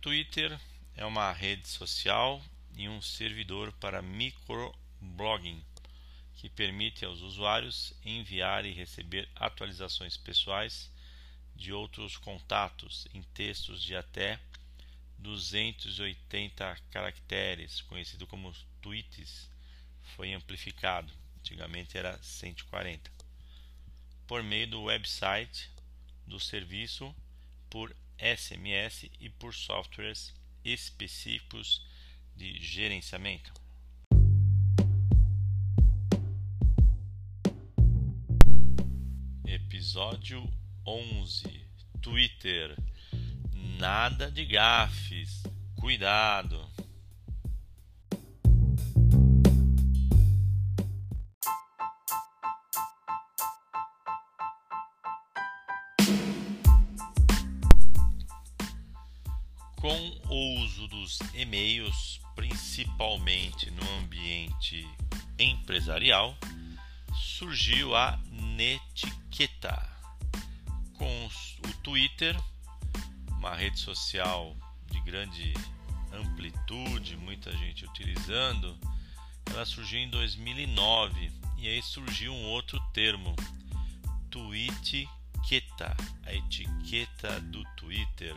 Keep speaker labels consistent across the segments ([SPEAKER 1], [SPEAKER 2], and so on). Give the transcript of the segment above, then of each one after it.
[SPEAKER 1] Twitter é uma rede social e um servidor para microblogging que permite aos usuários enviar e receber atualizações pessoais de outros contatos em textos de até 280 caracteres, conhecido como tweets, foi amplificado. Antigamente era 140. Por meio do website do serviço por SMS e por softwares específicos de gerenciamento. Episódio 11 Twitter Nada de gafes. Cuidado. Com o uso dos e-mails, principalmente no ambiente empresarial, surgiu a netiqueta. Com o Twitter, uma rede social de grande amplitude, muita gente utilizando, ela surgiu em 2009 e aí surgiu um outro termo, Twitqueta, a etiqueta do Twitter.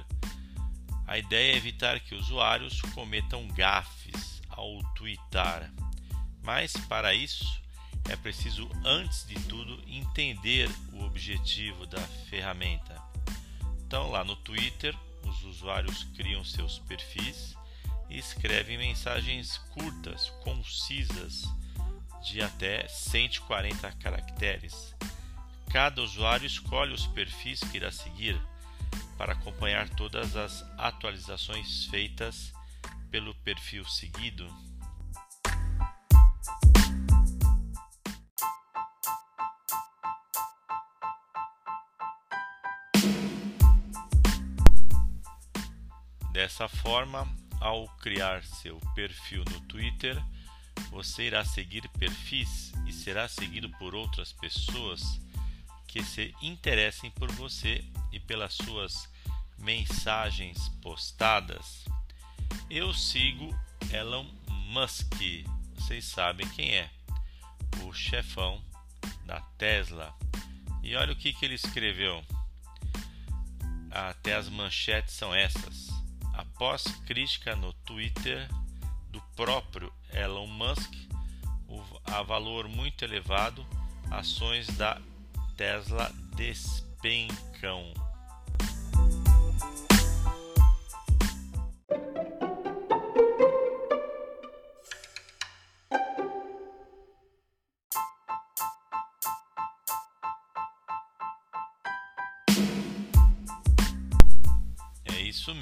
[SPEAKER 1] A ideia é evitar que usuários cometam gafes ao twittar, mas para isso é preciso, antes de tudo, entender o objetivo da ferramenta. Então, lá no Twitter, os usuários criam seus perfis e escrevem mensagens curtas, concisas, de até 140 caracteres. Cada usuário escolhe os perfis que irá seguir para acompanhar todas as atualizações feitas pelo perfil seguido. Dessa forma, ao criar seu perfil no Twitter, você irá seguir perfis e será seguido por outras pessoas que se interessem por você e pelas suas mensagens postadas. Eu sigo Elon Musk, vocês sabem quem é, o chefão da Tesla. E olha o que, que ele escreveu. Até as manchetes são essas. Após crítica no Twitter do próprio Elon Musk a valor muito elevado, ações da Tesla despencam.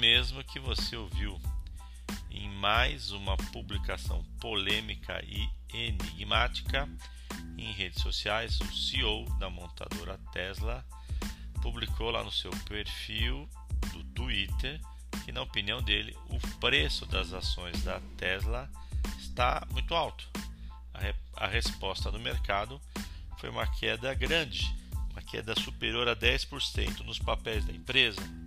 [SPEAKER 1] Mesmo que você ouviu em mais uma publicação polêmica e enigmática em redes sociais. O CEO da montadora Tesla publicou lá no seu perfil do Twitter que, na opinião dele, o preço das ações da Tesla está muito alto. A, re a resposta do mercado foi uma queda grande, uma queda superior a 10% nos papéis da empresa.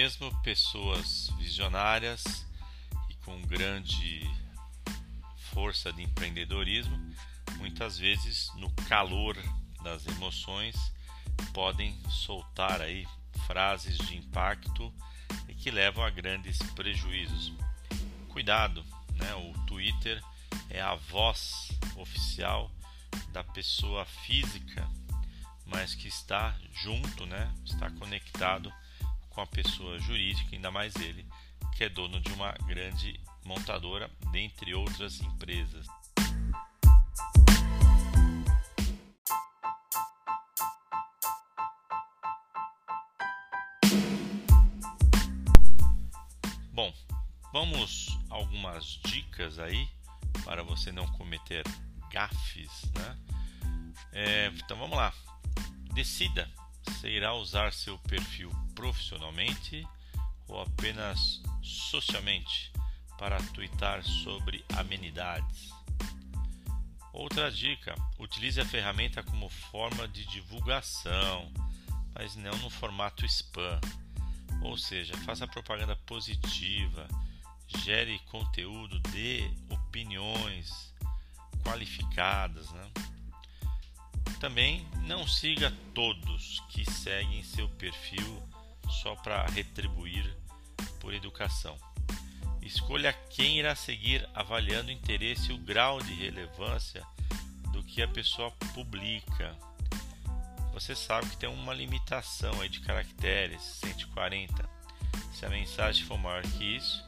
[SPEAKER 1] Mesmo pessoas visionárias e com grande força de empreendedorismo, muitas vezes no calor das emoções podem soltar aí frases de impacto e que levam a grandes prejuízos. Cuidado, né? O Twitter é a voz oficial da pessoa física, mas que está junto, né? Está conectado com a pessoa jurídica, ainda mais ele, que é dono de uma grande montadora, dentre outras empresas. Bom, vamos algumas dicas aí para você não cometer gafes, né? É, então vamos lá. Decida se irá usar seu perfil profissionalmente ou apenas socialmente para twittar sobre amenidades. Outra dica: utilize a ferramenta como forma de divulgação, mas não no formato spam. Ou seja, faça propaganda positiva, gere conteúdo, dê opiniões qualificadas. Né? Também não siga todos que seguem seu perfil só para retribuir por educação. Escolha quem irá seguir avaliando o interesse e o grau de relevância do que a pessoa publica. Você sabe que tem uma limitação aí de caracteres, 140. Se a mensagem for maior que isso,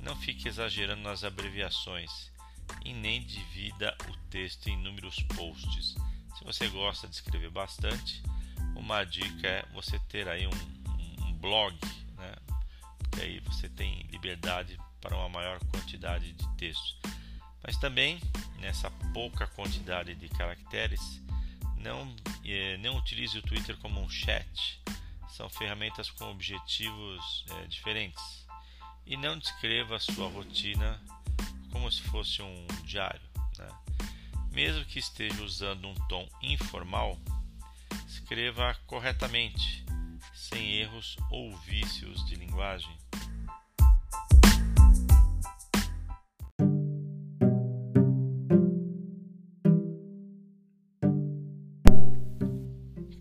[SPEAKER 1] não fique exagerando nas abreviações e nem divida o texto em inúmeros posts. Se você gosta de escrever bastante, uma dica é você ter aí um, um blog, né? Porque aí você tem liberdade para uma maior quantidade de texto. Mas também nessa pouca quantidade de caracteres, não, eh, não utilize o Twitter como um chat. São ferramentas com objetivos eh, diferentes. E não descreva a sua rotina como se fosse um diário. Né? Mesmo que esteja usando um tom informal, escreva corretamente, sem erros ou vícios de linguagem.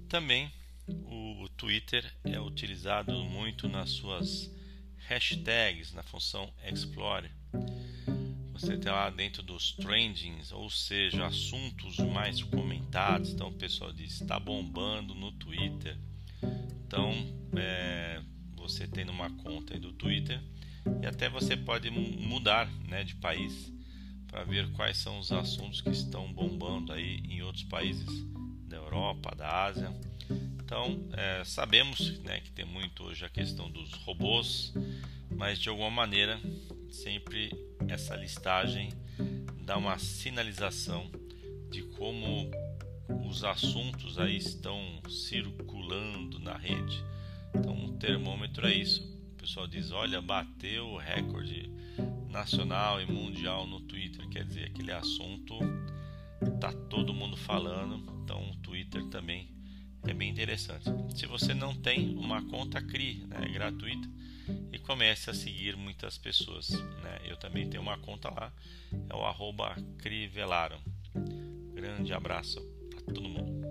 [SPEAKER 1] Também o Twitter é utilizado muito nas suas hashtags na função Explorer. Você tem lá dentro dos trendings, ou seja, assuntos mais comentados. Então o pessoal diz está bombando no Twitter. Então é, você tem uma conta do Twitter e até você pode mudar né, de país para ver quais são os assuntos que estão bombando aí em outros países da Europa, da Ásia. Então, é, sabemos né, que tem muito hoje a questão dos robôs, mas de alguma maneira, sempre essa listagem dá uma sinalização de como os assuntos aí estão circulando na rede. Então, um termômetro é isso. O pessoal diz: olha, bateu o recorde nacional e mundial no Twitter. Quer dizer, aquele assunto tá todo mundo falando. Então, o Twitter também é bem interessante. Se você não tem uma conta, crie, né? é gratuita e comece a seguir muitas pessoas. Né? Eu também tenho uma conta lá, é o arroba. Grande abraço para todo mundo.